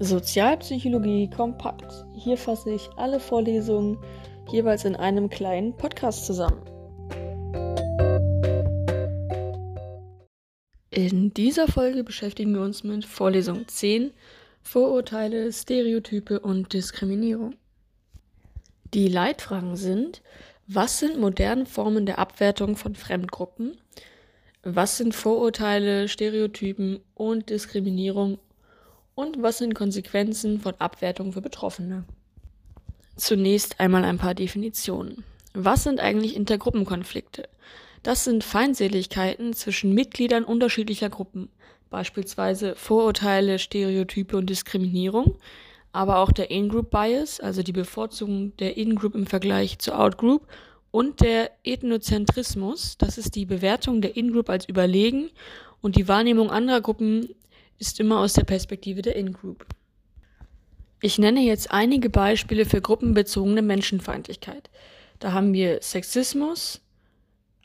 Sozialpsychologie kompakt. Hier fasse ich alle Vorlesungen jeweils in einem kleinen Podcast zusammen. In dieser Folge beschäftigen wir uns mit Vorlesung 10 Vorurteile, Stereotype und Diskriminierung. Die Leitfragen sind, was sind moderne Formen der Abwertung von Fremdgruppen? Was sind Vorurteile, Stereotypen und Diskriminierung? Und was sind Konsequenzen von Abwertung für Betroffene? Zunächst einmal ein paar Definitionen. Was sind eigentlich Intergruppenkonflikte? Das sind Feindseligkeiten zwischen Mitgliedern unterschiedlicher Gruppen, beispielsweise Vorurteile, Stereotype und Diskriminierung, aber auch der In-Group Bias, also die Bevorzugung der In-Group im Vergleich zur Out-Group und der Ethnozentrismus, das ist die Bewertung der In-Group als überlegen und die Wahrnehmung anderer Gruppen ist immer aus der Perspektive der In-Group. Ich nenne jetzt einige Beispiele für gruppenbezogene Menschenfeindlichkeit. Da haben wir Sexismus,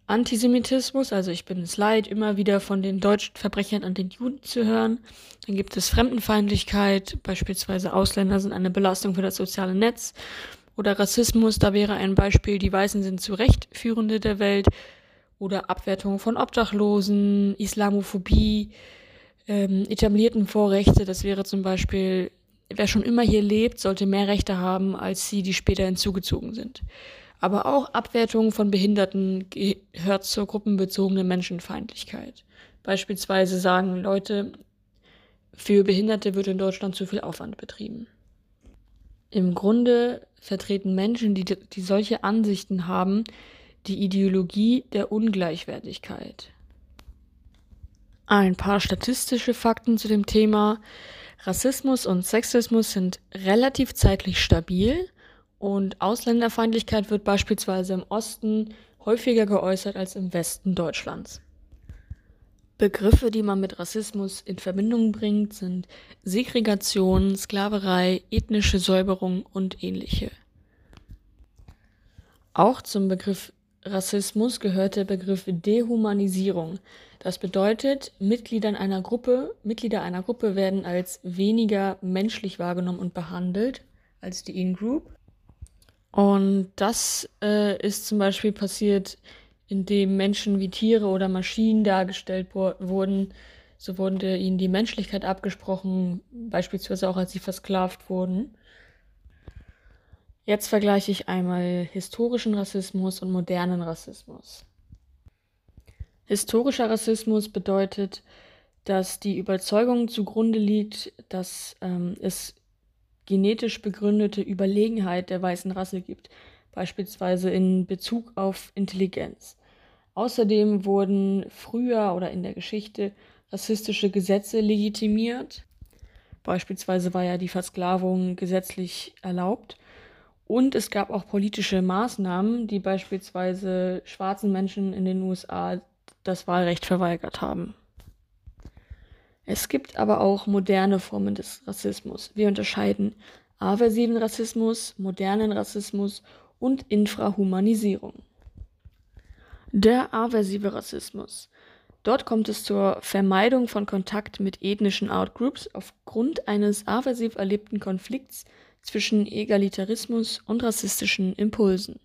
Antisemitismus, also ich bin es leid, immer wieder von den deutschen Verbrechern an den Juden zu hören. Dann gibt es Fremdenfeindlichkeit, beispielsweise Ausländer sind eine Belastung für das soziale Netz. Oder Rassismus, da wäre ein Beispiel, die Weißen sind zu Recht Führende der Welt. Oder Abwertung von Obdachlosen, Islamophobie, ähm, etablierten Vorrechte, das wäre zum Beispiel, wer schon immer hier lebt, sollte mehr Rechte haben als sie, die später hinzugezogen sind. Aber auch Abwertung von Behinderten gehört zur gruppenbezogenen Menschenfeindlichkeit. Beispielsweise sagen Leute, für Behinderte wird in Deutschland zu viel Aufwand betrieben. Im Grunde vertreten Menschen, die, die solche Ansichten haben, die Ideologie der Ungleichwertigkeit. Ein paar statistische Fakten zu dem Thema. Rassismus und Sexismus sind relativ zeitlich stabil und Ausländerfeindlichkeit wird beispielsweise im Osten häufiger geäußert als im Westen Deutschlands. Begriffe, die man mit Rassismus in Verbindung bringt, sind Segregation, Sklaverei, ethnische Säuberung und ähnliche. Auch zum Begriff Rassismus gehört der Begriff Dehumanisierung. Das bedeutet, Mitgliedern einer Gruppe, Mitglieder einer Gruppe werden als weniger menschlich wahrgenommen und behandelt als die In-Group. Und das äh, ist zum Beispiel passiert, indem Menschen wie Tiere oder Maschinen dargestellt wurden. So wurde ihnen die Menschlichkeit abgesprochen, beispielsweise auch als sie versklavt wurden. Jetzt vergleiche ich einmal historischen Rassismus und modernen Rassismus. Historischer Rassismus bedeutet, dass die Überzeugung zugrunde liegt, dass ähm, es genetisch begründete Überlegenheit der weißen Rasse gibt, beispielsweise in Bezug auf Intelligenz. Außerdem wurden früher oder in der Geschichte rassistische Gesetze legitimiert. Beispielsweise war ja die Versklavung gesetzlich erlaubt. Und es gab auch politische Maßnahmen, die beispielsweise schwarzen Menschen in den USA das Wahlrecht verweigert haben. Es gibt aber auch moderne Formen des Rassismus. Wir unterscheiden aversiven Rassismus, modernen Rassismus und Infrahumanisierung. Der aversive Rassismus. Dort kommt es zur Vermeidung von Kontakt mit ethnischen Outgroups aufgrund eines aversiv erlebten Konflikts zwischen Egalitarismus und rassistischen Impulsen.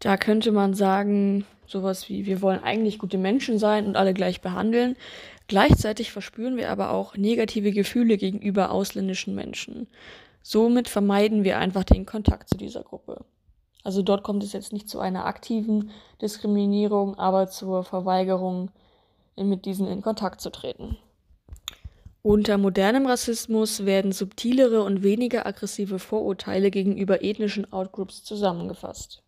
Da könnte man sagen, sowas wie, wir wollen eigentlich gute Menschen sein und alle gleich behandeln. Gleichzeitig verspüren wir aber auch negative Gefühle gegenüber ausländischen Menschen. Somit vermeiden wir einfach den Kontakt zu dieser Gruppe. Also dort kommt es jetzt nicht zu einer aktiven Diskriminierung, aber zur Verweigerung, mit diesen in Kontakt zu treten. Unter modernem Rassismus werden subtilere und weniger aggressive Vorurteile gegenüber ethnischen Outgroups zusammengefasst.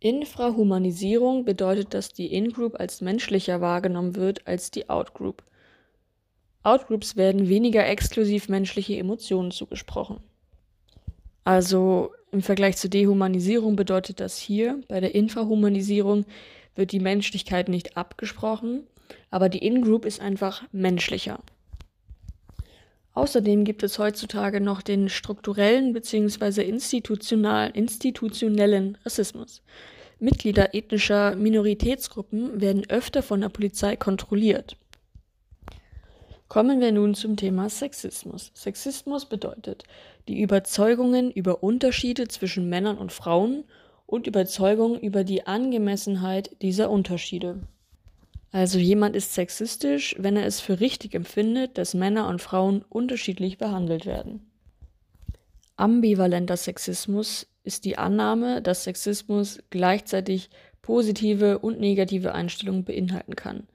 Infrahumanisierung bedeutet, dass die In-Group als menschlicher wahrgenommen wird als die Out-Group. Outgroups werden weniger exklusiv menschliche Emotionen zugesprochen. Also im Vergleich zur Dehumanisierung bedeutet das hier, bei der Infrahumanisierung wird die Menschlichkeit nicht abgesprochen, aber die In-Group ist einfach menschlicher. Außerdem gibt es heutzutage noch den strukturellen bzw. institutionellen Rassismus. Mitglieder ethnischer Minoritätsgruppen werden öfter von der Polizei kontrolliert. Kommen wir nun zum Thema Sexismus. Sexismus bedeutet die Überzeugungen über Unterschiede zwischen Männern und Frauen und Überzeugungen über die Angemessenheit dieser Unterschiede. Also jemand ist sexistisch, wenn er es für richtig empfindet, dass Männer und Frauen unterschiedlich behandelt werden. Ambivalenter Sexismus ist die Annahme, dass Sexismus gleichzeitig positive und negative Einstellungen beinhalten kann.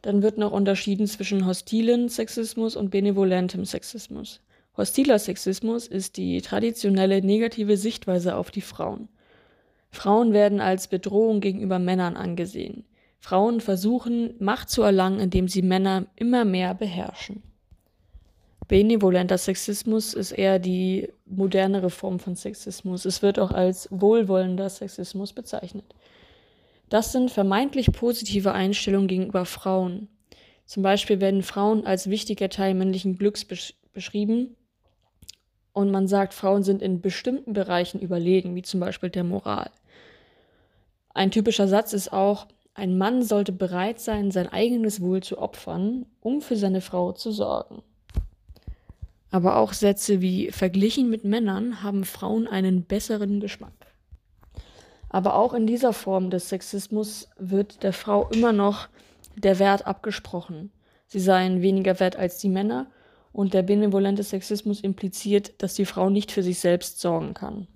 Dann wird noch unterschieden zwischen hostilen Sexismus und benevolentem Sexismus. Hostiler Sexismus ist die traditionelle negative Sichtweise auf die Frauen. Frauen werden als Bedrohung gegenüber Männern angesehen. Frauen versuchen, Macht zu erlangen, indem sie Männer immer mehr beherrschen. Benevolenter Sexismus ist eher die modernere Form von Sexismus. Es wird auch als wohlwollender Sexismus bezeichnet. Das sind vermeintlich positive Einstellungen gegenüber Frauen. Zum Beispiel werden Frauen als wichtiger Teil männlichen Glücks besch beschrieben und man sagt, Frauen sind in bestimmten Bereichen überlegen, wie zum Beispiel der Moral. Ein typischer Satz ist auch, ein Mann sollte bereit sein, sein eigenes Wohl zu opfern, um für seine Frau zu sorgen. Aber auch Sätze wie verglichen mit Männern haben Frauen einen besseren Geschmack. Aber auch in dieser Form des Sexismus wird der Frau immer noch der Wert abgesprochen. Sie seien weniger wert als die Männer und der benevolente Sexismus impliziert, dass die Frau nicht für sich selbst sorgen kann.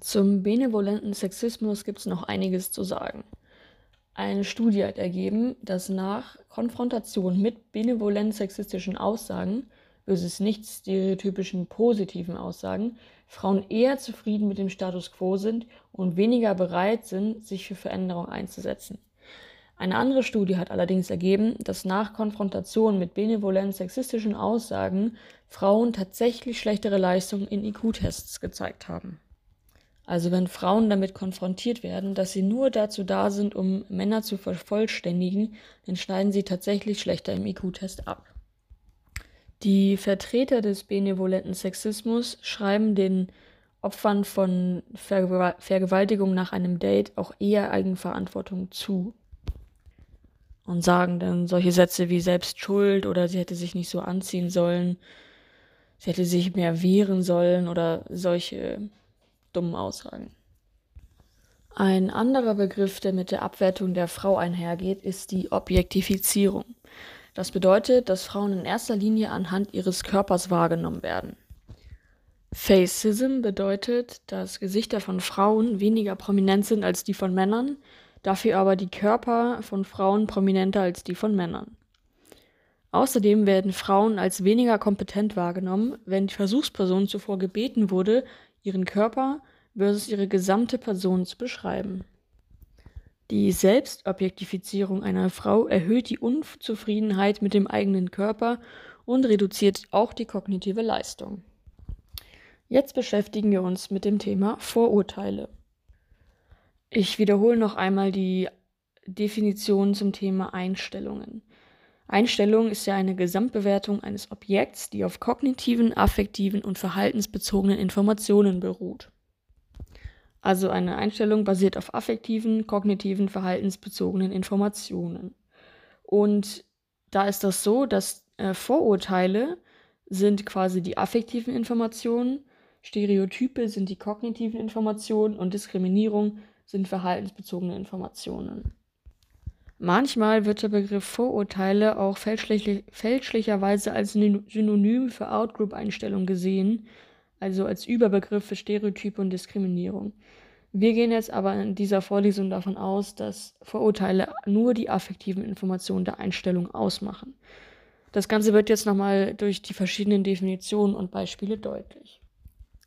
Zum benevolenten Sexismus gibt es noch einiges zu sagen. Eine Studie hat ergeben, dass nach Konfrontation mit benevolent sexistischen Aussagen versus nicht stereotypischen positiven Aussagen Frauen eher zufrieden mit dem Status quo sind und weniger bereit sind, sich für Veränderung einzusetzen. Eine andere Studie hat allerdings ergeben, dass nach Konfrontation mit benevolent sexistischen Aussagen Frauen tatsächlich schlechtere Leistungen in IQ-Tests gezeigt haben. Also wenn Frauen damit konfrontiert werden, dass sie nur dazu da sind, um Männer zu vervollständigen, dann schneiden sie tatsächlich schlechter im IQ-Test ab. Die Vertreter des benevolenten Sexismus schreiben den Opfern von Vergewaltigung nach einem Date auch eher Eigenverantwortung zu. Und sagen dann solche Sätze wie selbst schuld oder sie hätte sich nicht so anziehen sollen, sie hätte sich mehr wehren sollen oder solche dummen Aussagen. Ein anderer Begriff, der mit der Abwertung der Frau einhergeht, ist die Objektifizierung. Das bedeutet, dass Frauen in erster Linie anhand ihres Körpers wahrgenommen werden. Facism bedeutet, dass Gesichter von Frauen weniger prominent sind als die von Männern, dafür aber die Körper von Frauen prominenter als die von Männern. Außerdem werden Frauen als weniger kompetent wahrgenommen, wenn die Versuchsperson zuvor gebeten wurde, ihren Körper versus ihre gesamte Person zu beschreiben. Die Selbstobjektifizierung einer Frau erhöht die Unzufriedenheit mit dem eigenen Körper und reduziert auch die kognitive Leistung. Jetzt beschäftigen wir uns mit dem Thema Vorurteile. Ich wiederhole noch einmal die Definition zum Thema Einstellungen. Einstellung ist ja eine Gesamtbewertung eines Objekts, die auf kognitiven, affektiven und verhaltensbezogenen Informationen beruht. Also eine Einstellung basiert auf affektiven, kognitiven, verhaltensbezogenen Informationen. Und da ist das so, dass äh, Vorurteile sind quasi die affektiven Informationen, Stereotype sind die kognitiven Informationen und Diskriminierung sind verhaltensbezogene Informationen. Manchmal wird der Begriff Vorurteile auch fälschlich, fälschlicherweise als Synonym für Outgroup-Einstellung gesehen, also als Überbegriff für Stereotype und Diskriminierung. Wir gehen jetzt aber in dieser Vorlesung davon aus, dass Vorurteile nur die affektiven Informationen der Einstellung ausmachen. Das Ganze wird jetzt nochmal durch die verschiedenen Definitionen und Beispiele deutlich.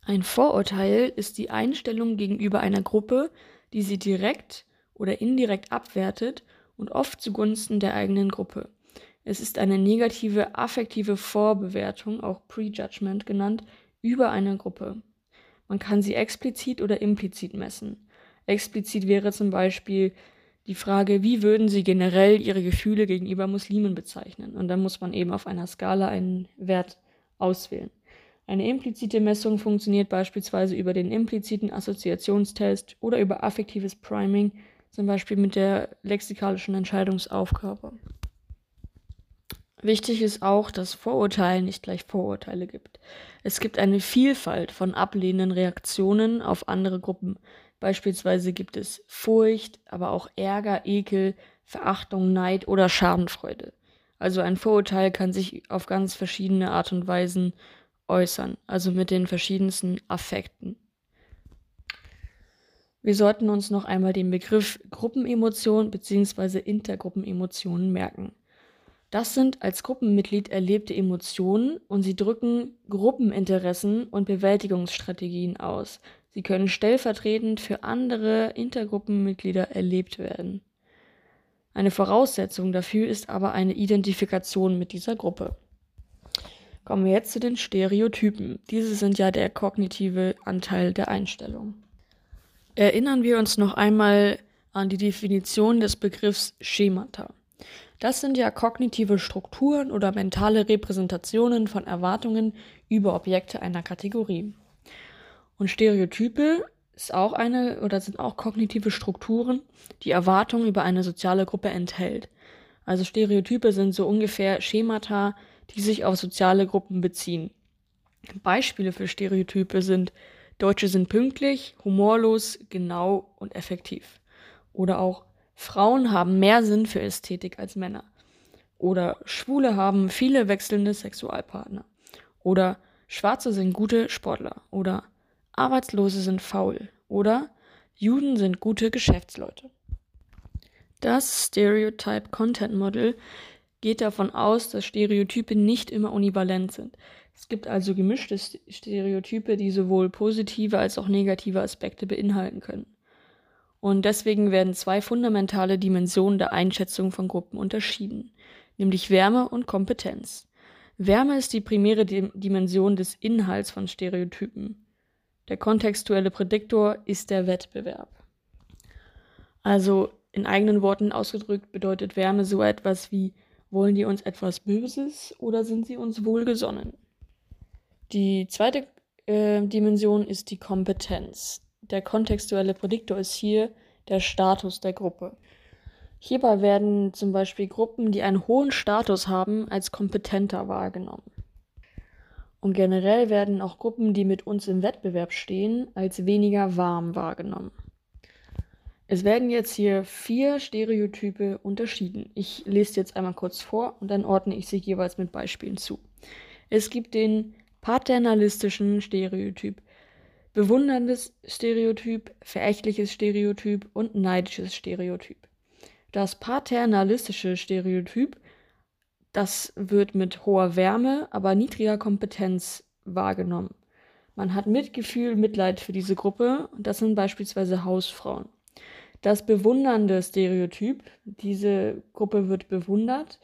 Ein Vorurteil ist die Einstellung gegenüber einer Gruppe, die sie direkt oder indirekt abwertet und oft zugunsten der eigenen Gruppe. Es ist eine negative affektive Vorbewertung, auch Prejudgment genannt, über eine Gruppe. Man kann sie explizit oder implizit messen. Explizit wäre zum Beispiel die Frage, wie würden Sie generell Ihre Gefühle gegenüber Muslimen bezeichnen? Und dann muss man eben auf einer Skala einen Wert auswählen. Eine implizite Messung funktioniert beispielsweise über den impliziten Assoziationstest oder über affektives Priming, zum Beispiel mit der lexikalischen Entscheidungsaufgabe. Wichtig ist auch, dass Vorurteile nicht gleich Vorurteile gibt. Es gibt eine Vielfalt von ablehnenden Reaktionen auf andere Gruppen. Beispielsweise gibt es Furcht, aber auch Ärger, Ekel, Verachtung, Neid oder Schadenfreude. Also ein Vorurteil kann sich auf ganz verschiedene Art und Weisen äußern, also mit den verschiedensten Affekten. Wir sollten uns noch einmal den Begriff Gruppenemotion bzw. Intergruppenemotionen merken. Das sind als Gruppenmitglied erlebte Emotionen und sie drücken Gruppeninteressen und Bewältigungsstrategien aus. Sie können stellvertretend für andere Intergruppenmitglieder erlebt werden. Eine Voraussetzung dafür ist aber eine Identifikation mit dieser Gruppe. Kommen wir jetzt zu den Stereotypen. Diese sind ja der kognitive Anteil der Einstellung. Erinnern wir uns noch einmal an die Definition des Begriffs Schemata. Das sind ja kognitive Strukturen oder mentale Repräsentationen von Erwartungen über Objekte einer Kategorie. Und Stereotype ist auch eine oder sind auch kognitive Strukturen, die Erwartungen über eine soziale Gruppe enthält. Also Stereotype sind so ungefähr Schemata, die sich auf soziale Gruppen beziehen. Beispiele für Stereotype sind Deutsche sind pünktlich, humorlos, genau und effektiv. Oder auch Frauen haben mehr Sinn für Ästhetik als Männer. Oder Schwule haben viele wechselnde Sexualpartner. Oder Schwarze sind gute Sportler. Oder Arbeitslose sind faul. Oder Juden sind gute Geschäftsleute. Das Stereotype Content Model geht davon aus, dass Stereotype nicht immer univalent sind. Es gibt also gemischte Stereotype, die sowohl positive als auch negative Aspekte beinhalten können. Und deswegen werden zwei fundamentale Dimensionen der Einschätzung von Gruppen unterschieden, nämlich Wärme und Kompetenz. Wärme ist die primäre Dimension des Inhalts von Stereotypen. Der kontextuelle Prädiktor ist der Wettbewerb. Also in eigenen Worten ausgedrückt bedeutet Wärme so etwas wie wollen die uns etwas Böses oder sind sie uns wohlgesonnen? Die zweite äh, Dimension ist die Kompetenz. Der kontextuelle Prädiktor ist hier der Status der Gruppe. Hierbei werden zum Beispiel Gruppen, die einen hohen Status haben, als kompetenter wahrgenommen. Und generell werden auch Gruppen, die mit uns im Wettbewerb stehen, als weniger warm wahrgenommen. Es werden jetzt hier vier Stereotype unterschieden. Ich lese jetzt einmal kurz vor und dann ordne ich sie jeweils mit Beispielen zu. Es gibt den paternalistischen Stereotyp, bewunderndes Stereotyp, verächtliches Stereotyp und neidisches Stereotyp. Das paternalistische Stereotyp, das wird mit hoher Wärme, aber niedriger Kompetenz wahrgenommen. Man hat Mitgefühl, Mitleid für diese Gruppe, das sind beispielsweise Hausfrauen. Das bewundernde Stereotyp, diese Gruppe wird bewundert,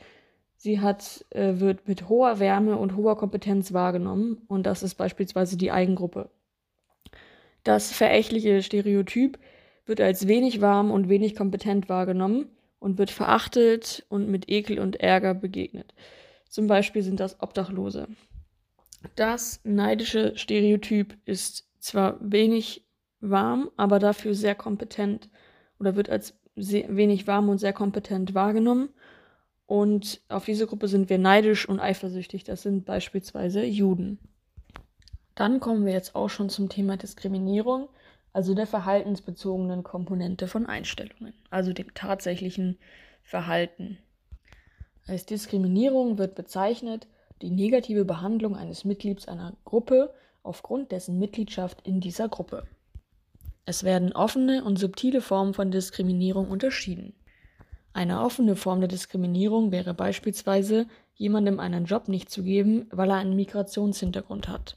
Sie hat, äh, wird mit hoher Wärme und hoher Kompetenz wahrgenommen und das ist beispielsweise die Eigengruppe. Das verächtliche Stereotyp wird als wenig warm und wenig kompetent wahrgenommen und wird verachtet und mit Ekel und Ärger begegnet. Zum Beispiel sind das Obdachlose. Das neidische Stereotyp ist zwar wenig warm, aber dafür sehr kompetent oder wird als wenig warm und sehr kompetent wahrgenommen und auf diese Gruppe sind wir neidisch und eifersüchtig. Das sind beispielsweise Juden. Dann kommen wir jetzt auch schon zum Thema Diskriminierung, also der verhaltensbezogenen Komponente von Einstellungen, also dem tatsächlichen Verhalten. Als Diskriminierung wird bezeichnet die negative Behandlung eines Mitglieds einer Gruppe aufgrund dessen Mitgliedschaft in dieser Gruppe. Es werden offene und subtile Formen von Diskriminierung unterschieden. Eine offene Form der Diskriminierung wäre beispielsweise, jemandem einen Job nicht zu geben, weil er einen Migrationshintergrund hat.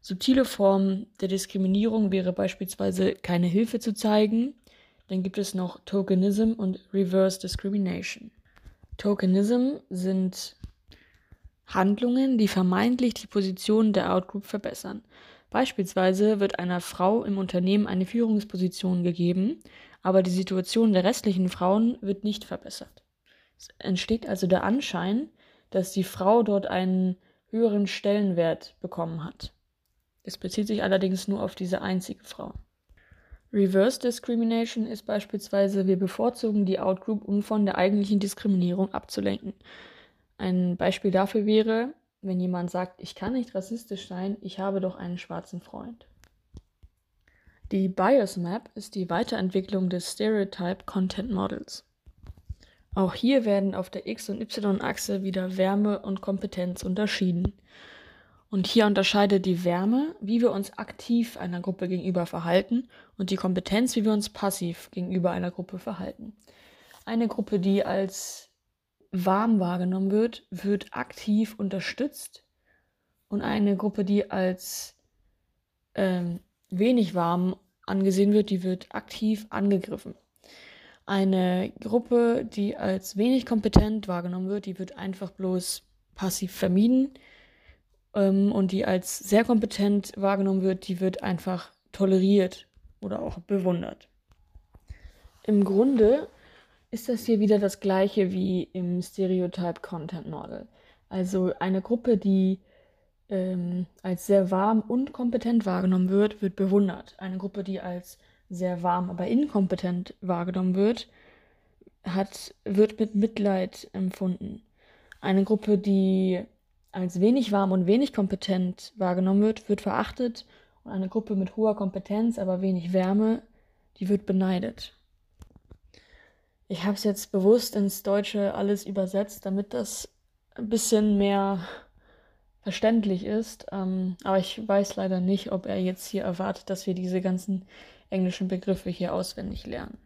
Subtile Formen der Diskriminierung wäre beispielsweise keine Hilfe zu zeigen. Dann gibt es noch Tokenism und Reverse Discrimination. Tokenism sind Handlungen, die vermeintlich die Position der Outgroup verbessern. Beispielsweise wird einer Frau im Unternehmen eine Führungsposition gegeben aber die Situation der restlichen Frauen wird nicht verbessert. Es entsteht also der Anschein, dass die Frau dort einen höheren Stellenwert bekommen hat. Es bezieht sich allerdings nur auf diese einzige Frau. Reverse Discrimination ist beispielsweise, wir bevorzugen die Outgroup, um von der eigentlichen Diskriminierung abzulenken. Ein Beispiel dafür wäre, wenn jemand sagt, ich kann nicht rassistisch sein, ich habe doch einen schwarzen Freund. Die Bias Map ist die Weiterentwicklung des Stereotype Content Models. Auch hier werden auf der X- und Y-Achse wieder Wärme und Kompetenz unterschieden. Und hier unterscheidet die Wärme, wie wir uns aktiv einer Gruppe gegenüber verhalten, und die Kompetenz, wie wir uns passiv gegenüber einer Gruppe verhalten. Eine Gruppe, die als warm wahrgenommen wird, wird aktiv unterstützt und eine Gruppe, die als ähm, wenig warm angesehen wird, die wird aktiv angegriffen. Eine Gruppe, die als wenig kompetent wahrgenommen wird, die wird einfach bloß passiv vermieden ähm, und die als sehr kompetent wahrgenommen wird, die wird einfach toleriert oder auch bewundert. Im Grunde ist das hier wieder das gleiche wie im Stereotype Content Model. Also eine Gruppe, die ähm, als sehr warm und kompetent wahrgenommen wird, wird bewundert. Eine Gruppe, die als sehr warm, aber inkompetent wahrgenommen wird, hat, wird mit Mitleid empfunden. Eine Gruppe, die als wenig warm und wenig kompetent wahrgenommen wird, wird verachtet. Und eine Gruppe mit hoher Kompetenz, aber wenig Wärme, die wird beneidet. Ich habe es jetzt bewusst ins Deutsche alles übersetzt, damit das ein bisschen mehr verständlich ist. Ähm, aber ich weiß leider nicht, ob er jetzt hier erwartet, dass wir diese ganzen englischen Begriffe hier auswendig lernen.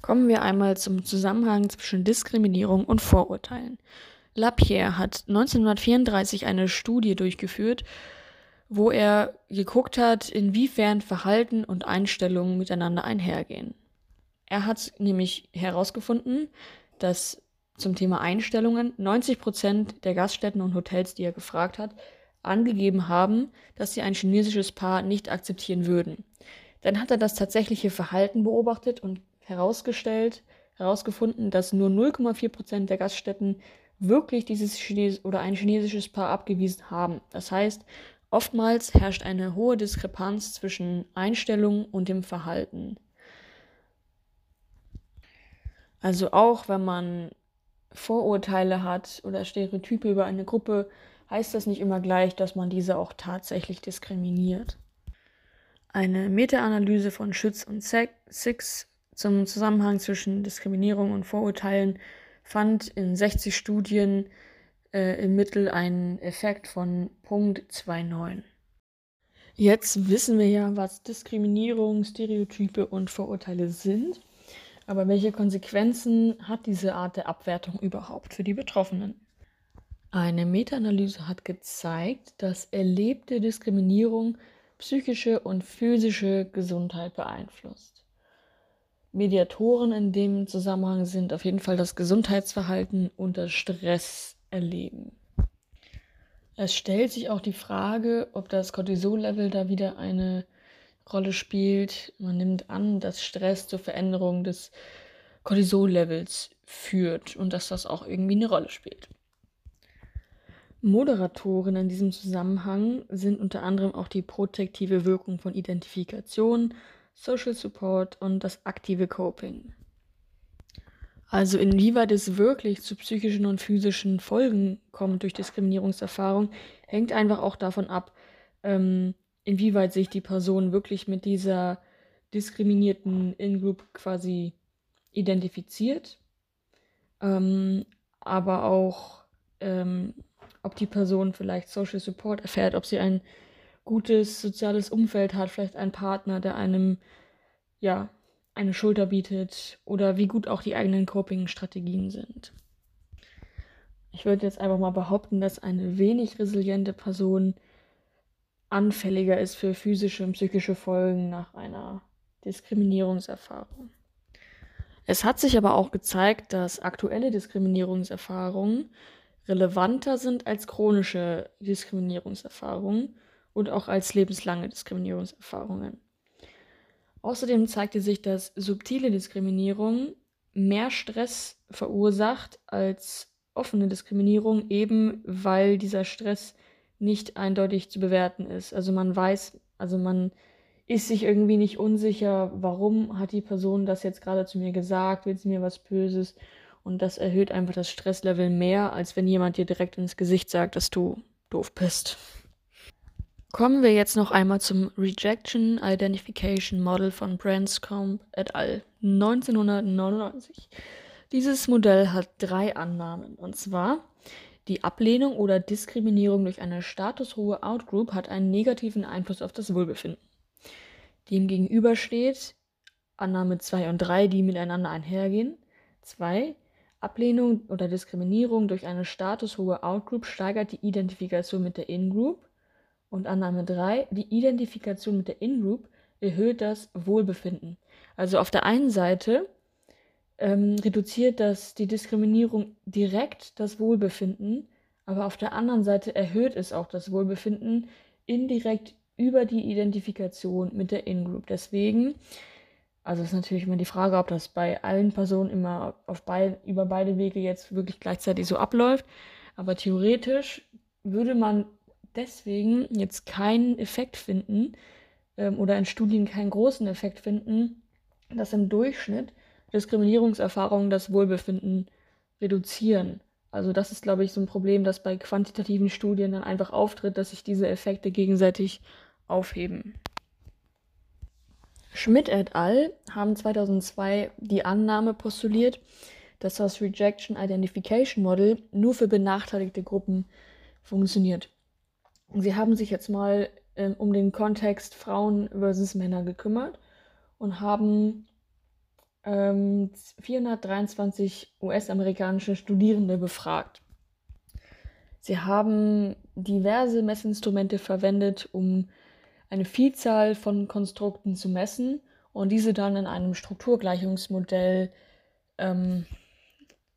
Kommen wir einmal zum Zusammenhang zwischen Diskriminierung und Vorurteilen. Lapierre hat 1934 eine Studie durchgeführt, wo er geguckt hat, inwiefern Verhalten und Einstellungen miteinander einhergehen. Er hat nämlich herausgefunden, dass zum Thema Einstellungen 90 Prozent der Gaststätten und Hotels, die er gefragt hat, angegeben haben, dass sie ein chinesisches Paar nicht akzeptieren würden. Dann hat er das tatsächliche Verhalten beobachtet und herausgestellt, herausgefunden, dass nur 0,4 Prozent der Gaststätten wirklich dieses Chines oder ein chinesisches Paar abgewiesen haben. Das heißt, oftmals herrscht eine hohe Diskrepanz zwischen Einstellung und dem Verhalten. Also auch wenn man Vorurteile hat oder Stereotype über eine Gruppe, heißt das nicht immer gleich, dass man diese auch tatsächlich diskriminiert. Eine Meta-Analyse von Schütz und Six zum Zusammenhang zwischen Diskriminierung und Vorurteilen fand in 60 Studien äh, im Mittel einen Effekt von Punkt 29. Jetzt wissen wir ja, was Diskriminierung, Stereotype und Vorurteile sind. Aber welche Konsequenzen hat diese Art der Abwertung überhaupt für die Betroffenen? Eine Meta-Analyse hat gezeigt, dass erlebte Diskriminierung psychische und physische Gesundheit beeinflusst. Mediatoren in dem Zusammenhang sind auf jeden Fall das Gesundheitsverhalten unter Stress erleben. Es stellt sich auch die Frage, ob das Cortisol-Level da wieder eine Rolle spielt. Man nimmt an, dass Stress zur Veränderung des Cortisol-Levels führt und dass das auch irgendwie eine Rolle spielt. Moderatoren in diesem Zusammenhang sind unter anderem auch die protektive Wirkung von Identifikation, Social Support und das aktive Coping. Also inwieweit es wirklich zu psychischen und physischen Folgen kommt durch Diskriminierungserfahrung, hängt einfach auch davon ab, ähm, inwieweit sich die Person wirklich mit dieser diskriminierten In-Group quasi identifiziert, ähm, aber auch, ähm, ob die Person vielleicht Social Support erfährt, ob sie ein gutes soziales Umfeld hat, vielleicht einen Partner, der einem ja eine Schulter bietet oder wie gut auch die eigenen Coping-Strategien sind. Ich würde jetzt einfach mal behaupten, dass eine wenig resiliente Person anfälliger ist für physische und psychische Folgen nach einer Diskriminierungserfahrung. Es hat sich aber auch gezeigt, dass aktuelle Diskriminierungserfahrungen relevanter sind als chronische Diskriminierungserfahrungen und auch als lebenslange Diskriminierungserfahrungen. Außerdem zeigte sich, dass subtile Diskriminierung mehr Stress verursacht als offene Diskriminierung, eben weil dieser Stress nicht eindeutig zu bewerten ist. Also man weiß, also man ist sich irgendwie nicht unsicher, warum hat die Person das jetzt gerade zu mir gesagt, will sie mir was Böses Und das erhöht einfach das Stresslevel mehr, als wenn jemand dir direkt ins Gesicht sagt, dass du doof bist. Kommen wir jetzt noch einmal zum Rejection Identification Model von Branscombe et al. 1999. Dieses Modell hat drei Annahmen. Und zwar, die Ablehnung oder Diskriminierung durch eine statushohe Outgroup hat einen negativen Einfluss auf das Wohlbefinden. Demgegenüber steht Annahme 2 und 3, die miteinander einhergehen. 2. Ablehnung oder Diskriminierung durch eine statushohe Outgroup steigert die Identifikation mit der In-Group. Und Annahme 3, die Identifikation mit der In-Group erhöht das Wohlbefinden. Also auf der einen Seite ähm, reduziert das die Diskriminierung direkt das Wohlbefinden, aber auf der anderen Seite erhöht es auch das Wohlbefinden indirekt über die Identifikation mit der In-Group. Deswegen, also ist natürlich immer die Frage, ob das bei allen Personen immer auf beid, über beide Wege jetzt wirklich gleichzeitig so abläuft. Aber theoretisch würde man deswegen jetzt keinen Effekt finden ähm, oder in Studien keinen großen Effekt finden, dass im Durchschnitt Diskriminierungserfahrungen das Wohlbefinden reduzieren. Also das ist, glaube ich, so ein Problem, das bei quantitativen Studien dann einfach auftritt, dass sich diese Effekte gegenseitig aufheben. Schmidt et al. haben 2002 die Annahme postuliert, dass das Rejection Identification Model nur für benachteiligte Gruppen funktioniert. Sie haben sich jetzt mal äh, um den Kontext Frauen versus Männer gekümmert und haben ähm, 423 US-amerikanische Studierende befragt. Sie haben diverse Messinstrumente verwendet, um eine Vielzahl von Konstrukten zu messen und diese dann in einem Strukturgleichungsmodell ähm,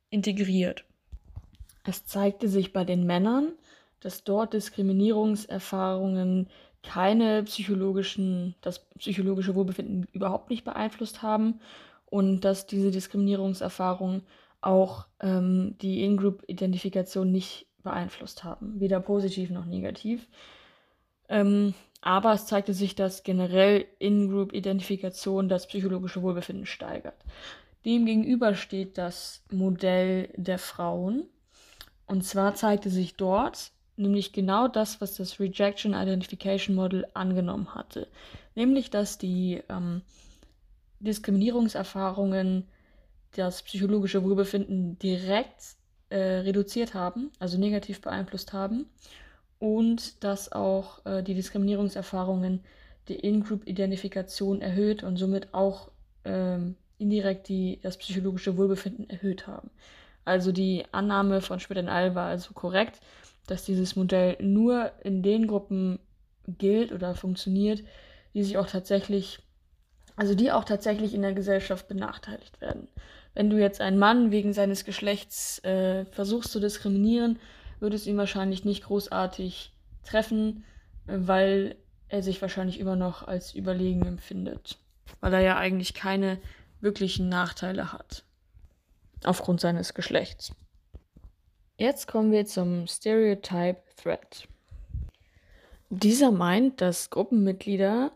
integriert. Es zeigte sich bei den Männern, dass dort Diskriminierungserfahrungen keine psychologischen, das psychologische Wohlbefinden überhaupt nicht beeinflusst haben und dass diese Diskriminierungserfahrungen auch ähm, die In-Group-Identifikation nicht beeinflusst haben, weder positiv noch negativ. Ähm, aber es zeigte sich, dass generell In-Group-Identifikation das psychologische Wohlbefinden steigert. Demgegenüber steht das Modell der Frauen. Und zwar zeigte sich dort nämlich genau das, was das Rejection Identification Model angenommen hatte. Nämlich, dass die ähm, Diskriminierungserfahrungen das psychologische Wohlbefinden direkt äh, reduziert haben, also negativ beeinflusst haben und dass auch äh, die Diskriminierungserfahrungen die In-Group-Identifikation erhöht und somit auch ähm, indirekt die, das psychologische Wohlbefinden erhöht haben. Also die Annahme von Schmidt und All war also korrekt, dass dieses Modell nur in den Gruppen gilt oder funktioniert, die sich auch tatsächlich also die auch tatsächlich in der Gesellschaft benachteiligt werden. Wenn du jetzt einen Mann wegen seines Geschlechts äh, versuchst zu diskriminieren, würde es ihn wahrscheinlich nicht großartig treffen, äh, weil er sich wahrscheinlich immer noch als überlegen empfindet. Weil er ja eigentlich keine wirklichen Nachteile hat. Aufgrund seines Geschlechts. Jetzt kommen wir zum Stereotype Threat. Dieser meint, dass Gruppenmitglieder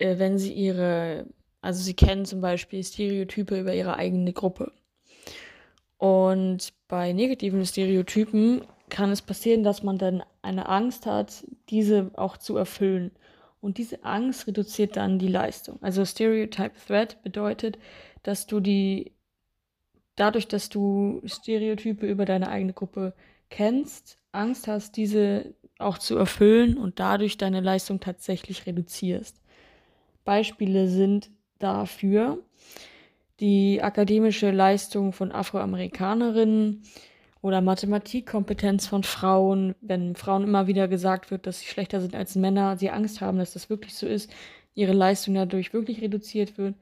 wenn sie ihre, also sie kennen zum Beispiel Stereotype über ihre eigene Gruppe. Und bei negativen Stereotypen kann es passieren, dass man dann eine Angst hat, diese auch zu erfüllen. Und diese Angst reduziert dann die Leistung. Also Stereotype Threat bedeutet, dass du die, dadurch, dass du Stereotype über deine eigene Gruppe kennst, Angst hast, diese auch zu erfüllen und dadurch deine Leistung tatsächlich reduzierst. Beispiele sind dafür die akademische Leistung von Afroamerikanerinnen oder Mathematikkompetenz von Frauen, wenn Frauen immer wieder gesagt wird, dass sie schlechter sind als Männer, sie Angst haben, dass das wirklich so ist, ihre Leistung dadurch wirklich reduziert wird.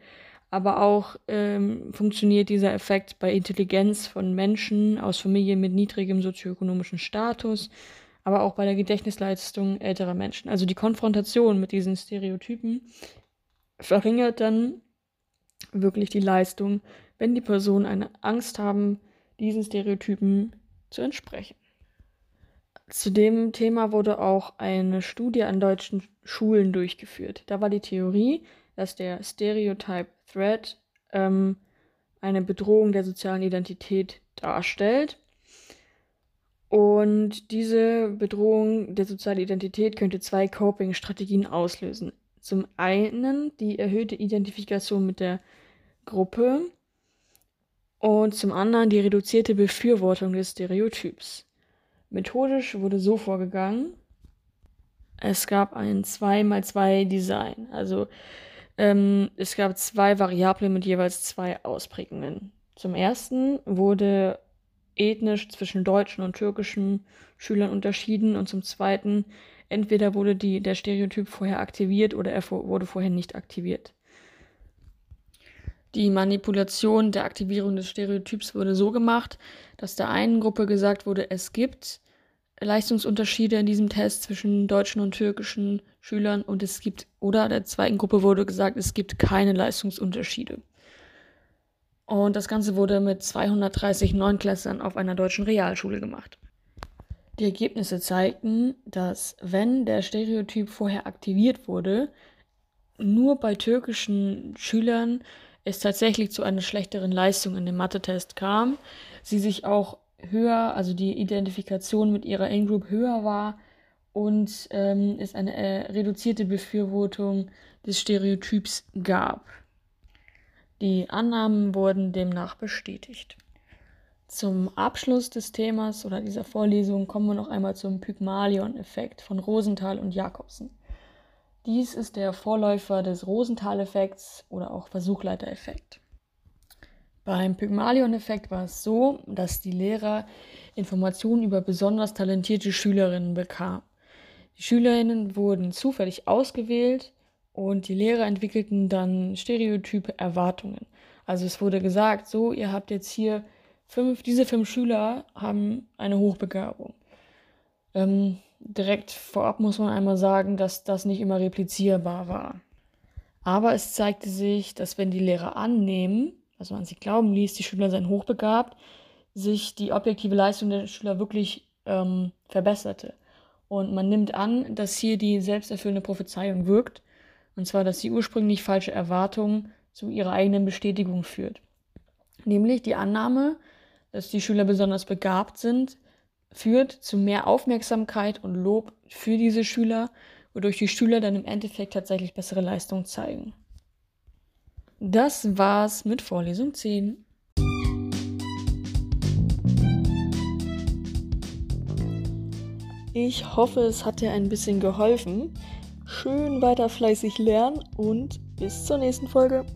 Aber auch ähm, funktioniert dieser Effekt bei Intelligenz von Menschen aus Familien mit niedrigem sozioökonomischen Status, aber auch bei der Gedächtnisleistung älterer Menschen. Also die Konfrontation mit diesen Stereotypen verringert dann wirklich die Leistung, wenn die Personen eine Angst haben, diesen Stereotypen zu entsprechen. Zu dem Thema wurde auch eine Studie an deutschen Schulen durchgeführt. Da war die Theorie, dass der Stereotype Threat ähm, eine Bedrohung der sozialen Identität darstellt. Und diese Bedrohung der sozialen Identität könnte zwei Coping-Strategien auslösen. Zum einen die erhöhte Identifikation mit der Gruppe und zum anderen die reduzierte Befürwortung des Stereotyps. Methodisch wurde so vorgegangen, es gab ein 2x2-Design. Also ähm, es gab zwei Variablen mit jeweils zwei Ausprägungen. Zum ersten wurde ethnisch zwischen deutschen und türkischen Schülern unterschieden und zum zweiten entweder wurde die, der Stereotyp vorher aktiviert oder er wurde vorher nicht aktiviert. Die Manipulation der Aktivierung des Stereotyps wurde so gemacht, dass der einen Gruppe gesagt wurde, es gibt Leistungsunterschiede in diesem Test zwischen deutschen und türkischen Schülern und es gibt, oder der zweiten Gruppe wurde gesagt, es gibt keine Leistungsunterschiede. Und das Ganze wurde mit 230 Neunklässlern auf einer deutschen Realschule gemacht. Die Ergebnisse zeigten, dass wenn der Stereotyp vorher aktiviert wurde, nur bei türkischen Schülern es tatsächlich zu einer schlechteren Leistung in dem Mathe-Test kam, sie sich auch höher, also die Identifikation mit ihrer In-Group höher war und ähm, es eine äh, reduzierte Befürwortung des Stereotyps gab. Die Annahmen wurden demnach bestätigt. Zum Abschluss des Themas oder dieser Vorlesung kommen wir noch einmal zum Pygmalion-Effekt von Rosenthal und Jakobsen. Dies ist der Vorläufer des Rosenthal-Effekts oder auch Versuchleiter-Effekt. Beim Pygmalion-Effekt war es so, dass die Lehrer Informationen über besonders talentierte Schülerinnen bekamen. Die Schülerinnen wurden zufällig ausgewählt und die Lehrer entwickelten dann stereotype Erwartungen. Also es wurde gesagt, so, ihr habt jetzt hier fünf, diese fünf Schüler haben eine Hochbegabung. Ähm, direkt vorab muss man einmal sagen, dass das nicht immer replizierbar war. Aber es zeigte sich, dass wenn die Lehrer annehmen, also man sich glauben ließ, die Schüler seien hochbegabt, sich die objektive Leistung der Schüler wirklich ähm, verbesserte. Und man nimmt an, dass hier die selbsterfüllende Prophezeiung wirkt, und zwar, dass die ursprünglich falsche Erwartung zu ihrer eigenen Bestätigung führt. Nämlich die Annahme, dass die Schüler besonders begabt sind, führt zu mehr Aufmerksamkeit und Lob für diese Schüler, wodurch die Schüler dann im Endeffekt tatsächlich bessere Leistung zeigen. Das war's mit Vorlesung 10. Ich hoffe, es hat dir ein bisschen geholfen. Schön weiter fleißig lernen und bis zur nächsten Folge.